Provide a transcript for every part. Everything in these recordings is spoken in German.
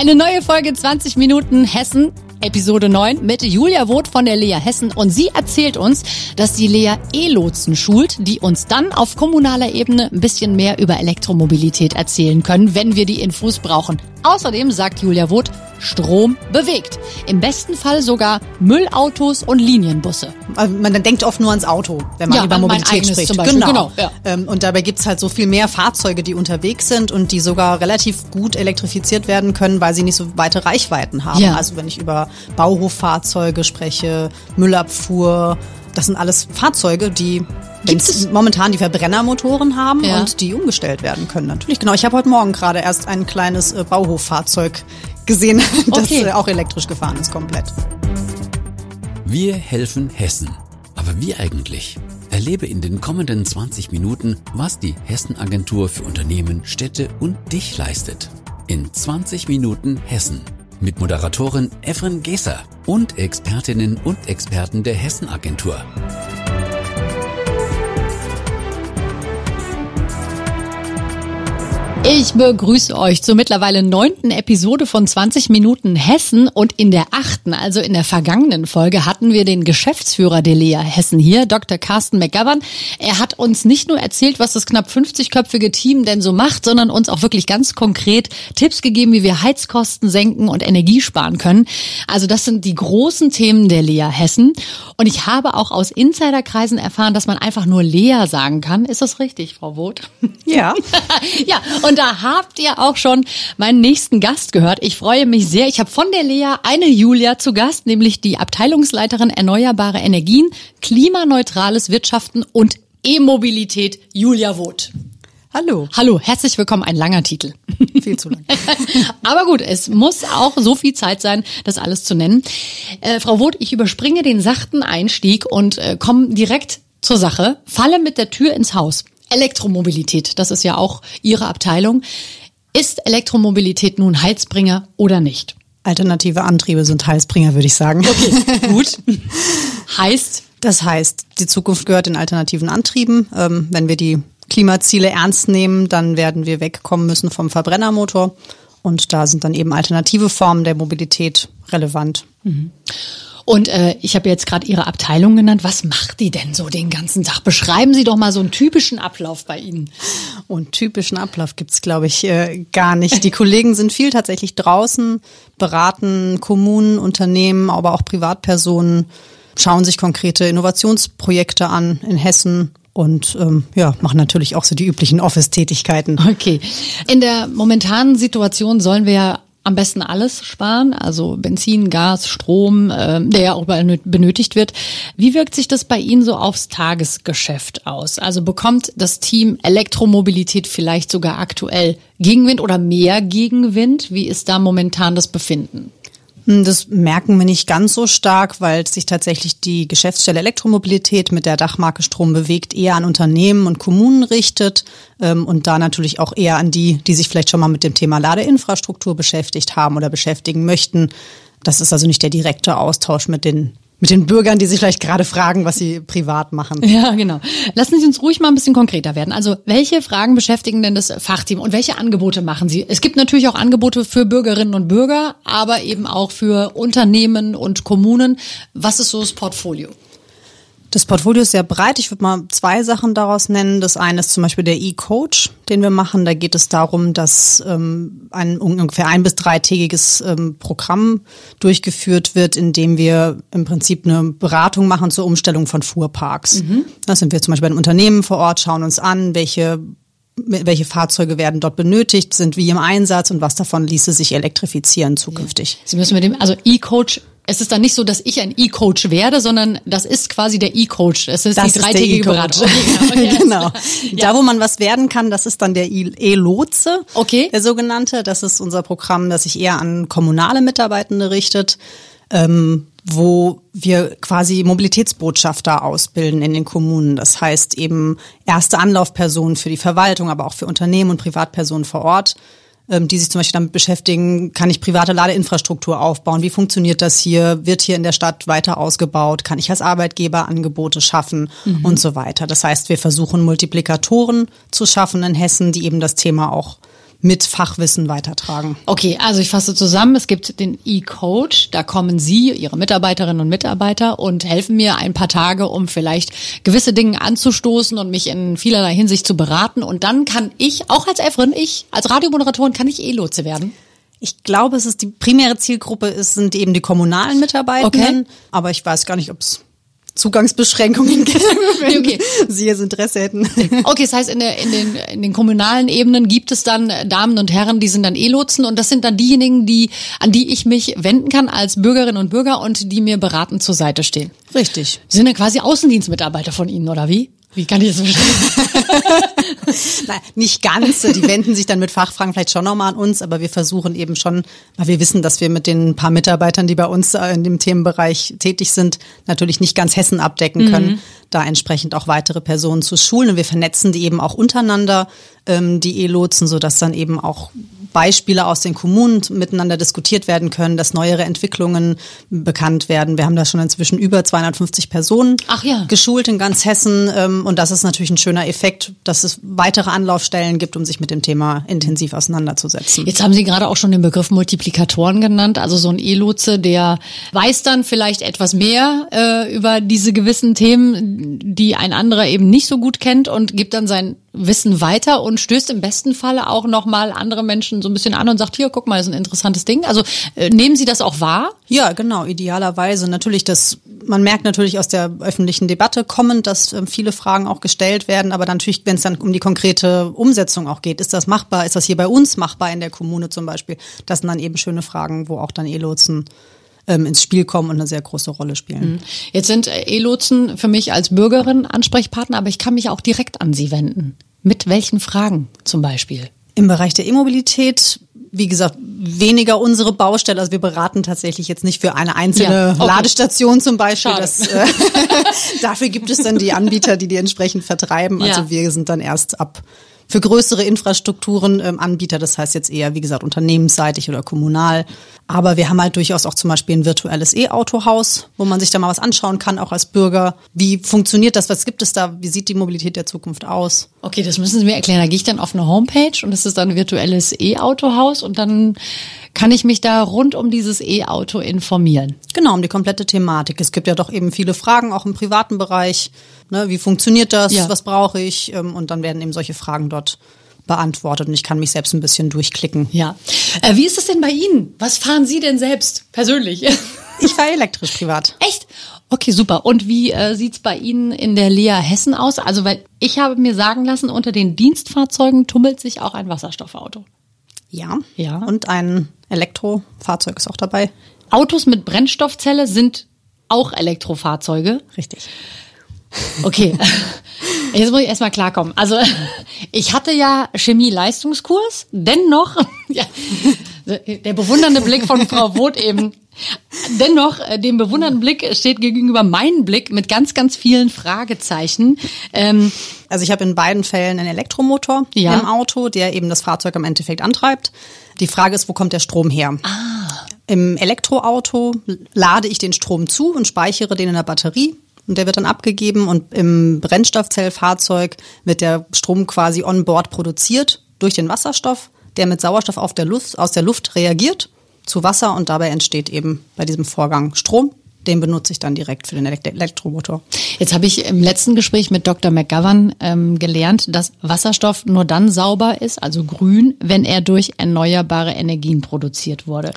Eine neue Folge 20 Minuten Hessen. Episode 9 mit Julia Woth von der Lea Hessen und sie erzählt uns, dass die Lea E-Lotsen schult, die uns dann auf kommunaler Ebene ein bisschen mehr über Elektromobilität erzählen können, wenn wir die Infos brauchen. Außerdem sagt Julia Woth, Strom bewegt. Im besten Fall sogar Müllautos und Linienbusse. Also man denkt oft nur ans Auto, wenn man Ja, über Mobilität spricht. Beispiel, genau, ja. Ähm, Und dabei gibt's halt so viel mehr Fahrzeuge, die unterwegs sind und die sogar relativ gut elektrifiziert werden können, weil sie nicht so weite Reichweiten haben. Ja. Also wenn ich über Bauhoffahrzeuge spreche, Müllabfuhr, das sind alles Fahrzeuge, die momentan die Verbrennermotoren haben Ja. und die umgestellt werden können. Natürlich, genau. Ich habe heute Morgen gerade erst ein kleines äh, Bauhoffahrzeug gesehen, das Okay. äh, auch elektrisch gefahren ist komplett. Wir helfen Hessen. Aber wie eigentlich? Erlebe in den kommenden 20 Minuten, was die Hessen-Agentur für Unternehmen, Städte und dich leistet. In 20 Minuten Hessen. Mit Moderatorin Efren Geser und Expertinnen und Experten der Hessen-Agentur. Ich begrüße euch zur mittlerweile neunten Episode von 20 Minuten Hessen und in der achten, also in der vergangenen Folge, hatten wir den Geschäftsführer der Lea Hessen hier, Dr. Carsten McGovern. Er hat uns nicht nur erzählt, was das knapp 50-köpfige Team denn so macht, sondern uns auch wirklich ganz konkret Tipps gegeben, wie wir Heizkosten senken und Energie sparen können. Also das sind die großen Themen der Lea Hessen. Und ich habe auch aus Insiderkreisen erfahren, dass man einfach nur Lea sagen kann. Ist das richtig, Frau Woth? Ja. ja, und da habt ihr auch schon meinen nächsten Gast gehört. Ich freue mich sehr. Ich habe von der Lea eine Julia zu Gast, nämlich die Abteilungsleiterin Erneuerbare Energien, klimaneutrales Wirtschaften und E-Mobilität, Julia Woth. Hallo. Hallo, herzlich willkommen, ein langer Titel. Viel zu lang. Aber gut, es muss auch so viel Zeit sein, das alles zu nennen. Äh, Frau Woth, ich überspringe den sachten Einstieg und äh, komme direkt zur Sache. Falle mit der Tür ins Haus. Elektromobilität, das ist ja auch Ihre Abteilung. Ist Elektromobilität nun Heilsbringer oder nicht? Alternative Antriebe sind Heilsbringer, würde ich sagen. Gut. heißt, Das heißt, die Zukunft gehört den alternativen Antrieben. Ähm, wenn wir die Klimaziele ernst nehmen, dann werden wir wegkommen müssen vom Verbrennermotor. Und da sind dann eben alternative Formen der Mobilität relevant. Und äh, ich habe jetzt gerade Ihre Abteilung genannt. Was macht die denn so den ganzen Tag? Beschreiben Sie doch mal so einen typischen Ablauf bei Ihnen. Und typischen Ablauf gibt's, glaube ich, äh, gar nicht. Die Kollegen sind viel tatsächlich draußen, beraten Kommunen, Unternehmen, aber auch Privatpersonen, schauen sich konkrete Innovationsprojekte an in Hessen und ähm, ja, machen natürlich auch so die üblichen Office-Tätigkeiten. Okay. In der momentanen Situation sollen wir ja am besten alles sparen, also Benzin, Gas, Strom, ähm, der ja auch überall nö- benötigt wird. Wie wirkt sich das bei Ihnen so aufs Tagesgeschäft aus? Also bekommt das Team Elektromobilität vielleicht sogar aktuell Gegenwind oder mehr Gegenwind? Wie ist da momentan das Befinden? Das merken wir nicht ganz so stark, weil sich tatsächlich die Geschäftsstelle Elektromobilität mit der Dachmarke Strom bewegt eher an Unternehmen und Kommunen richtet ähm, und da natürlich auch eher an die, die sich vielleicht schon mal mit dem Thema Ladeinfrastruktur beschäftigt haben oder beschäftigen möchten. Das ist also nicht der direkte Austausch mit den mit den Bürgern, die sich vielleicht gerade fragen, was sie privat machen. Ja, genau. Lassen Sie uns ruhig mal ein bisschen konkreter werden. Also, welche Fragen beschäftigen denn das Fachteam und welche Angebote machen Sie? Es gibt natürlich auch Angebote für Bürgerinnen und Bürger, aber eben auch für Unternehmen und Kommunen. Was ist so das Portfolio? Das Portfolio ist sehr breit. Ich würde mal zwei Sachen daraus nennen. Das eine ist zum Beispiel der E-Coach, den wir machen. Da geht es darum, dass ähm, ein ungefähr ein- bis dreitägiges ähm, Programm durchgeführt wird, in dem wir im Prinzip eine Beratung machen zur Umstellung von Fuhrparks. Da sind wir zum Beispiel bei einem Unternehmen vor Ort, schauen uns an, welche welche Fahrzeuge werden dort benötigt, sind wie im Einsatz und was davon ließe sich elektrifizieren zukünftig. Sie müssen mit dem, also E-Coach, es ist dann nicht so, dass ich ein E-Coach werde, sondern das ist quasi der E-Coach. Es ist Das die dreitägige E-Coach. Beratung. Okay, ja, okay, genau. klar. Da, wo man was werden kann, das ist dann der E- E-Lotse, Okay. der sogenannte. Das ist unser Programm, das sich eher an kommunale Mitarbeitende richtet, ähm, wo wir quasi Mobilitätsbotschafter ausbilden in den Kommunen. Das heißt eben erste Anlaufpersonen für die Verwaltung, aber auch für Unternehmen und Privatpersonen vor Ort die sich zum Beispiel damit beschäftigen, kann ich private Ladeinfrastruktur aufbauen? Wie funktioniert das hier? Wird hier in der Stadt weiter ausgebaut? Kann ich als Arbeitgeber Angebote schaffen und so weiter? Das heißt, wir versuchen Multiplikatoren zu schaffen in Hessen, die eben das Thema auch mit Fachwissen weitertragen. Okay, also ich fasse zusammen. Es gibt den E-Coach. Da kommen Sie, Ihre Mitarbeiterinnen und Mitarbeiter und helfen mir ein paar Tage, um vielleicht gewisse Dinge anzustoßen und mich in vielerlei Hinsicht zu beraten. Und dann kann ich, auch als Efrin, ich als Radiomoderatorin, kann ich E-Lotse werden. Ich glaube, es ist die primäre Zielgruppe, es sind eben die kommunalen Mitarbeitenden. Okay. Aber ich weiß gar nicht, ob es Zugangsbeschränkungen gibt, wenn Okay. Sie jetzt Interesse hätten. Okay, das heißt, in, der, in, den, in den kommunalen Ebenen gibt es dann Damen und Herren, die sind dann E-Lotsen und das sind dann diejenigen, die, an die ich mich wenden kann als Bürgerinnen und Bürger und die mir beratend zur Seite stehen. Richtig. Sind dann quasi Außendienstmitarbeiter von Ihnen, oder wie? Wie kann ich das verstehen? Nein, nicht ganz. Die wenden sich dann mit Fachfragen vielleicht schon nochmal an uns, aber wir versuchen eben schon, weil wir wissen, dass wir mit den paar Mitarbeitern, die bei uns äh, in dem Themenbereich tätig sind, natürlich nicht ganz Hessen abdecken können, da entsprechend auch weitere Personen zu schulen. Und wir vernetzen die eben auch untereinander, ähm, die E-Lotsen, sodass dann eben auch Beispiele aus den Kommunen miteinander diskutiert werden können, dass neuere Entwicklungen bekannt werden. Wir haben da schon inzwischen über 250 Personen ja. geschult in ganz Hessen. ähm, Und das ist natürlich ein schöner Effekt, dass es weitere Anlaufstellen gibt, um sich mit dem Thema intensiv auseinanderzusetzen. Jetzt haben Sie gerade auch schon den Begriff Multiplikatoren genannt. Also so ein E-Lotse, der weiß dann vielleicht etwas mehr äh, über diese gewissen Themen, die ein anderer eben nicht so gut kennt und gibt dann sein Wissen weiter und stößt im besten Falle auch nochmal andere Menschen so ein bisschen an und sagt, hier, guck mal, ist ein interessantes Ding. Also äh, nehmen Sie das auch wahr? Ja, genau, idealerweise. Natürlich, das, man merkt natürlich aus der öffentlichen Debatte kommend, dass ähm, viele Fragen auch gestellt werden, aber natürlich, wenn es dann um die konkrete Umsetzung auch geht, ist das machbar, ist das hier bei uns machbar in der Kommune zum Beispiel? Das sind dann eben schöne Fragen, wo auch dann E-Lotsen ähm, ins Spiel kommen und eine sehr große Rolle spielen. Jetzt sind äh, E-Lotsen für mich als Bürgerin Ansprechpartner, aber ich kann mich auch direkt an Sie wenden. Mit welchen Fragen zum Beispiel? Im Bereich der E-Mobilität, wie gesagt, weniger unsere Baustelle. Also wir beraten tatsächlich jetzt nicht für eine einzelne Ja, okay. Ladestation zum Beispiel. Das, äh, dafür gibt es dann die Anbieter, die die entsprechend vertreiben. Also Ja. wir sind dann erst ab für größere Infrastrukturen ähm, Anbieter. Das heißt jetzt eher, wie gesagt, unternehmensseitig oder kommunal. Aber wir haben halt durchaus auch zum Beispiel ein virtuelles E-Autohaus, wo man sich da mal was anschauen kann, auch als Bürger. Wie funktioniert das? Was gibt es da? Wie sieht die Mobilität der Zukunft aus? Okay, das müssen Sie mir erklären. Da gehe ich dann auf eine Homepage und es ist dann ein virtuelles E-Autohaus und dann kann ich mich da rund um dieses E-Auto informieren. Genau, um die komplette Thematik. Es gibt ja doch eben viele Fragen, auch im privaten Bereich. Ne, wie funktioniert das? Ja. Was brauche ich? Ähm, Und dann werden eben solche Fragen dort beantwortet. Und ich kann mich selbst ein bisschen durchklicken. Ja. Äh, wie ist es denn bei Ihnen? Was fahren Sie denn selbst persönlich? Ich fahre elektrisch privat. Echt? Okay, super. Und wie äh, sieht's bei Ihnen in der Lea Hessen aus? Also, weil ich habe mir sagen lassen, unter den Dienstfahrzeugen tummelt sich auch ein Wasserstoffauto. Ja. Ja. Und ein Elektrofahrzeug ist auch dabei. Autos mit Brennstoffzelle sind auch Elektrofahrzeuge. Richtig. Okay. Jetzt muss ich erstmal klarkommen. Also, ich hatte ja Chemie-Leistungskurs, dennoch, ja, der bewundernde Blick von Frau Woth eben, dennoch, äh, dem bewundernden Blick steht gegenüber meinem Blick mit ganz, ganz vielen Fragezeichen. Ähm, Also ich habe in beiden Fällen einen Elektromotor Ja. im Auto, der eben das Fahrzeug im Endeffekt antreibt. Die Frage ist, wo kommt der Strom her? Im Elektroauto lade ich den Strom zu und speichere den in der Batterie. Und der wird dann abgegeben und im Brennstoffzellfahrzeug wird der Strom quasi on board produziert durch den Wasserstoff, der mit Sauerstoff auf der Luft, aus der Luft reagiert zu Wasser und dabei entsteht eben bei diesem Vorgang Strom. Den benutze ich dann direkt für den Elekt Elektromotor. Jetzt habe ich im letzten Gespräch mit Dr. McGovern ähm, gelernt, dass Wasserstoff nur dann sauber ist, also grün, wenn er durch erneuerbare Energien produziert wurde.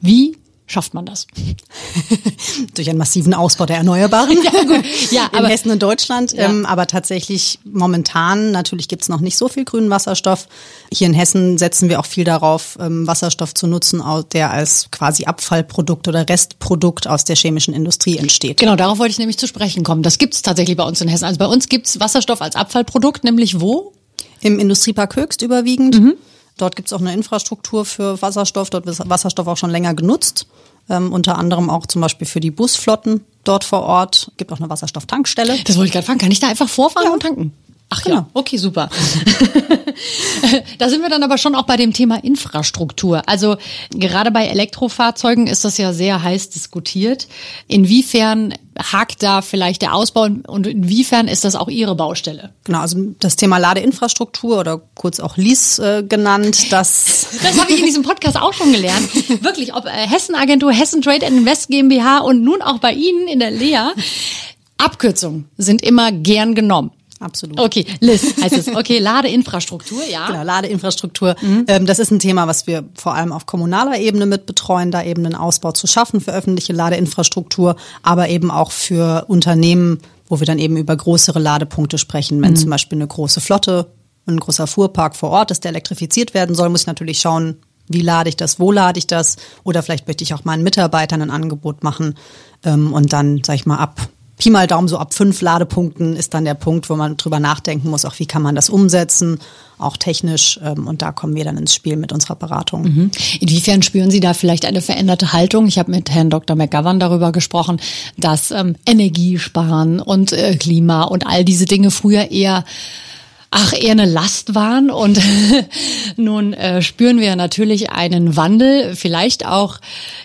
Wie schafft man das? durch einen massiven Ausbau der Erneuerbaren Ja, gut. Ja, in aber- Hessen und Deutschland. Ja. Ähm, aber tatsächlich momentan, natürlich gibt's noch nicht so viel grünen Wasserstoff. Hier in Hessen setzen wir auch viel darauf, ähm, Wasserstoff zu nutzen, der als quasi Abfallprodukt oder Restprodukt aus der chemischen Industrie entsteht. Genau, darauf wollte ich nämlich zu sprechen kommen. Das gibt's tatsächlich bei uns in Hessen. Also bei uns gibt's Wasserstoff als Abfallprodukt, nämlich wo? Im Industriepark Höchst überwiegend. Mhm. Dort gibt's auch eine Infrastruktur für Wasserstoff. Dort wird Wasserstoff auch schon länger genutzt. Ähm, unter anderem auch zum Beispiel für die Busflotten dort vor Ort. Gibt auch eine Wasserstofftankstelle. Das wollte ich gerade fragen. Kann ich da einfach vorfahren Ja. und tanken? Ach Genau. ja, okay, super. da sind wir dann aber schon auch bei dem Thema Infrastruktur. Also gerade bei Elektrofahrzeugen ist das ja sehr heiß diskutiert. Inwiefern hakt da vielleicht der Ausbau und inwiefern ist das auch Ihre Baustelle? Genau, also das Thema Ladeinfrastruktur oder kurz auch Lease äh, genannt, das Das habe ich in diesem Podcast auch schon gelernt. Wirklich, ob äh, Hessen Agentur, Hessen Trade and Invest GmbH und nun auch bei Ihnen in der Lea. Abkürzungen sind immer gern genommen. Absolut. Okay, Liz heißt es. Okay, Ladeinfrastruktur, ja. Genau, Ladeinfrastruktur. Mhm. Ähm, das ist ein Thema, was wir vor allem auf kommunaler Ebene mit betreuen, da eben einen Ausbau zu schaffen für öffentliche Ladeinfrastruktur, aber eben auch für Unternehmen, wo wir dann eben über größere Ladepunkte sprechen. Wenn mhm. zum Beispiel eine große Flotte, ein großer Fuhrpark vor Ort ist, der elektrifiziert werden soll, muss ich natürlich schauen, wie lade ich das, wo lade ich das? Oder vielleicht möchte ich auch meinen Mitarbeitern ein Angebot machen ähm, und dann, sag ich mal, ab Pi mal Daumen, so ab fünf Ladepunkten ist dann der Punkt, wo man drüber nachdenken muss, auch wie kann man das umsetzen, auch technisch. Ähm, und da kommen wir dann ins Spiel mit unserer Beratung. Mhm. Inwiefern spüren Sie da vielleicht eine veränderte Haltung? Ich habe mit Herrn Dr. McGovern darüber gesprochen, dass ähm, Energiesparen und äh, Klima und all diese Dinge früher eher ach, eher eine Last waren. Und nun äh, spüren wir natürlich einen Wandel, vielleicht auch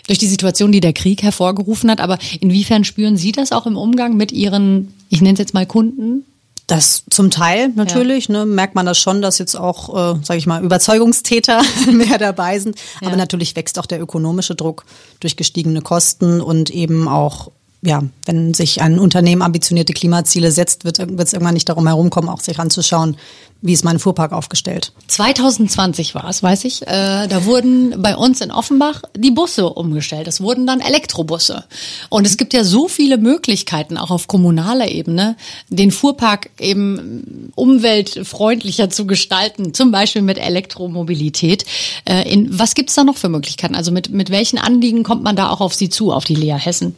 durch die Situation, die der Krieg hervorgerufen hat. Aber inwiefern spüren Sie das auch im Umgang mit Ihren, ich nenne es jetzt mal Kunden? Das zum Teil natürlich, ja. ne, merkt man das schon, dass jetzt auch, äh, sage ich mal, Überzeugungstäter mehr dabei sind. Ja. Aber natürlich wächst auch der ökonomische Druck durch gestiegene Kosten und eben auch ja, wenn sich ein Unternehmen ambitionierte Klimaziele setzt, wird es irgendwann nicht darum herumkommen, auch sich anzuschauen, wie ist mein Fuhrpark aufgestellt. 2020 war es, weiß ich. Äh, da wurden bei uns in Offenbach die Busse umgestellt. Es wurden dann Elektrobusse. Und es gibt ja so viele Möglichkeiten, auch auf kommunaler Ebene, den Fuhrpark eben umweltfreundlicher zu gestalten, zum Beispiel mit Elektromobilität. Äh, in, was gibt's da noch für Möglichkeiten? Also mit, mit welchen Anliegen kommt man da auch auf Sie zu, auf die Lea Hessen?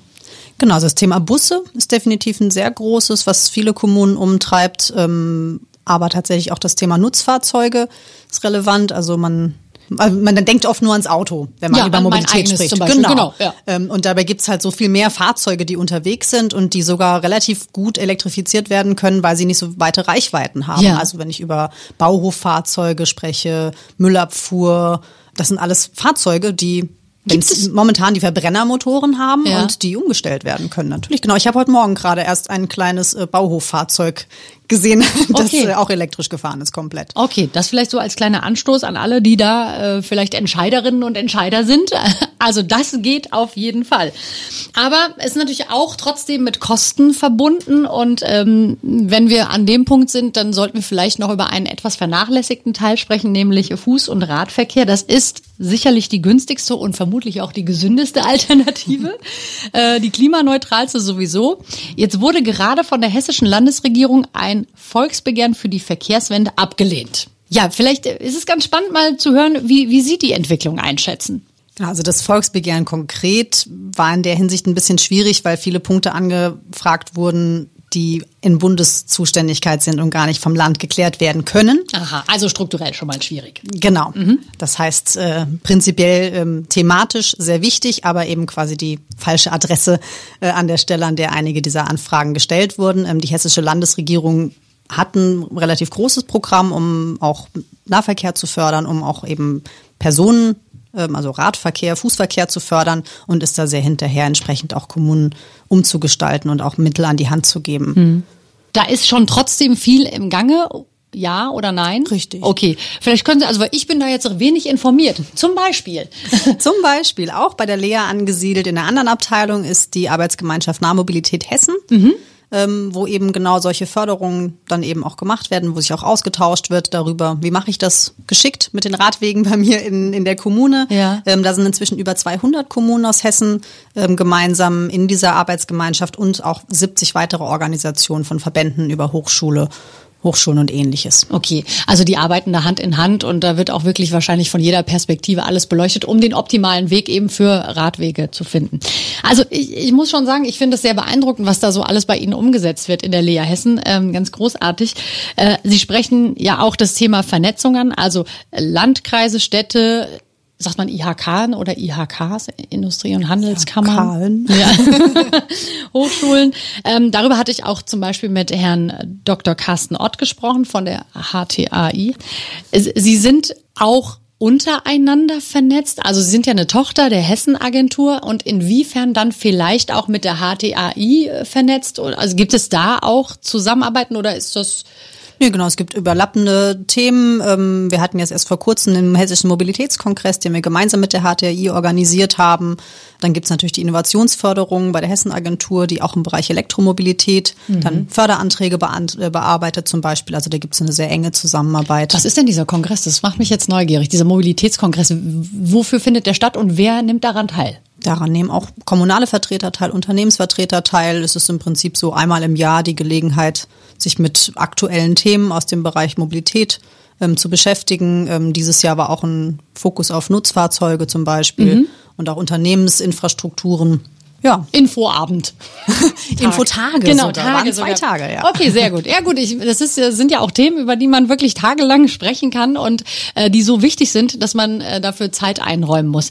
Genau, also das Thema Busse ist definitiv ein sehr großes, was viele Kommunen umtreibt. Ähm, aber tatsächlich auch das Thema Nutzfahrzeuge ist relevant. Also man also man denkt oft nur ans Auto, wenn man ja, über Mobilität spricht. genau. genau ja. Ähm, und dabei gibt's halt so viel mehr Fahrzeuge, die unterwegs sind und die sogar relativ gut elektrifiziert werden können, weil sie nicht so weite Reichweiten haben. Ja. Also wenn ich über Bauhoffahrzeuge spreche, Müllabfuhr, das sind alles Fahrzeuge, die wenn es momentan die Verbrennermotoren haben ja. und die umgestellt werden können. Natürlich, genau. Ich habe heute Morgen gerade erst ein kleines äh, Bauhoffahrzeug gesehen, das okay. Äh, auch elektrisch gefahren ist komplett. Okay, das vielleicht so als kleiner Anstoß an alle, die da äh, vielleicht Entscheiderinnen und Entscheider sind. Also das geht auf jeden Fall. Aber es ist natürlich auch trotzdem mit Kosten verbunden und ähm, wenn wir an dem Punkt sind, dann sollten wir vielleicht noch über einen etwas vernachlässigten Teil sprechen, nämlich Fuß- und Radverkehr. Das ist sicherlich die günstigste und vermutlich auch die gesündeste Alternative, äh, die klimaneutralste sowieso. Jetzt wurde gerade von der hessischen Landesregierung ein Volksbegehren für die Verkehrswende abgelehnt. Ja, vielleicht ist es ganz spannend mal zu hören, wie, wie Sie die Entwicklung einschätzen. Also das Volksbegehren konkret war in der Hinsicht ein bisschen schwierig, weil viele Punkte angefragt wurden, die in Bundeszuständigkeit sind und gar nicht vom Land geklärt werden können. Aha, also strukturell schon mal schwierig. Genau. Mhm. Das heißt, äh, prinzipiell ähm, thematisch sehr wichtig, aber eben quasi die falsche Adresse äh, an der Stelle, an der einige dieser Anfragen gestellt wurden. Ähm, die hessische Landesregierung hat ein relativ großes Programm, um auch Nahverkehr zu fördern, um auch eben Personen also Radverkehr, Fußverkehr zu fördern und ist da sehr hinterher, entsprechend auch Kommunen umzugestalten und auch Mittel an die Hand zu geben. Hm. Da ist schon trotzdem viel im Gange. Ja oder nein? Richtig. Okay. Vielleicht können Sie, also weil ich bin da jetzt wenig informiert. Zum Beispiel. Zum Beispiel auch bei der Lea angesiedelt in einer anderen Abteilung ist die Arbeitsgemeinschaft Nahmobilität Hessen. Mhm ähm, wo eben genau solche Förderungen dann eben auch gemacht werden, wo sich auch ausgetauscht wird darüber, wie mache ich das geschickt mit den Radwegen bei mir in, in der Kommune. Ja. Ähm, da sind inzwischen über 200 Kommunen aus Hessen ähm, gemeinsam in dieser Arbeitsgemeinschaft und auch 70 weitere Organisationen von Verbänden über Hochschule Hochschulen und ähnliches. Okay, also die arbeiten da Hand in Hand und da wird auch wirklich wahrscheinlich von jeder Perspektive alles beleuchtet, um den optimalen Weg eben für Radwege zu finden. Also ich, ich muss schon sagen, ich finde es sehr beeindruckend, was da so alles bei Ihnen umgesetzt wird in der Lea Hessen. Ähm, ganz großartig. Äh, Sie sprechen ja auch das Thema Vernetzung also Landkreise, Städte, sagt man IHK oder IHKs, Industrie- und Handelskammern. Ja. Hochschulen. Ähm, darüber hatte ich auch zum Beispiel mit Herrn Dr. Carsten Ott gesprochen von der HTAI. Sie sind auch untereinander vernetzt? Also Sie sind ja eine Tochter der Hessen-Agentur und inwiefern dann vielleicht auch mit der HTAI vernetzt? Also gibt es da auch Zusammenarbeiten oder ist das Nee, genau, es gibt überlappende Themen. Ähm, wir hatten jetzt erst vor kurzem den Hessischen Mobilitätskongress, den wir gemeinsam mit der HTI organisiert haben. Dann gibt's natürlich die Innovationsförderung bei der Hessenagentur, die auch im Bereich Elektromobilität mhm. dann Förderanträge äh, bearbeitet zum Beispiel. Also da gibt's eine sehr enge Zusammenarbeit. Was ist denn dieser Kongress? Das macht mich jetzt neugierig, dieser Mobilitätskongress. Wofür findet der statt und wer nimmt daran teil? Daran nehmen auch kommunale Vertreter teil, Unternehmensvertreter teil. Es ist im Prinzip so einmal im Jahr die Gelegenheit, sich mit aktuellen Themen aus dem Bereich Mobilität ähm, zu beschäftigen. Ähm, dieses Jahr war auch ein Fokus auf Nutzfahrzeuge zum Beispiel mhm. und auch Unternehmensinfrastrukturen. Ja. Infoabend. Infotage. Genau, sogar. Tage Waren zwei sogar. Tage, ja. Okay, sehr gut. Ja gut, ich, das ist, sind ja auch Themen, über die man wirklich tagelang sprechen kann und äh, die so wichtig sind, dass man äh, dafür Zeit einräumen muss.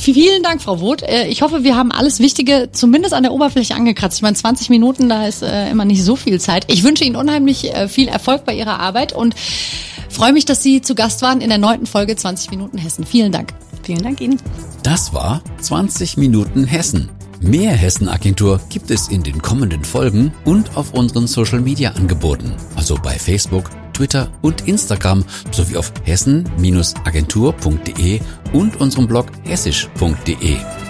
Vielen Dank, Frau Woth. Äh, ich hoffe, wir haben alles Wichtige zumindest an der Oberfläche angekratzt. Ich meine, 20 Minuten, da ist äh, immer nicht so viel Zeit. Ich wünsche Ihnen unheimlich äh, viel Erfolg bei Ihrer Arbeit und freue mich, dass Sie zu Gast waren in der neunten Folge 20 Minuten Hessen. Vielen Dank. Vielen Dank Ihnen. Das war 20 Minuten Hessen. Mehr Hessen-Agentur gibt es in den kommenden Folgen und auf unseren Social-Media-Angeboten, also bei Facebook, Twitter und Instagram sowie auf hessen-agentur.de und unserem Blog hessisch.de.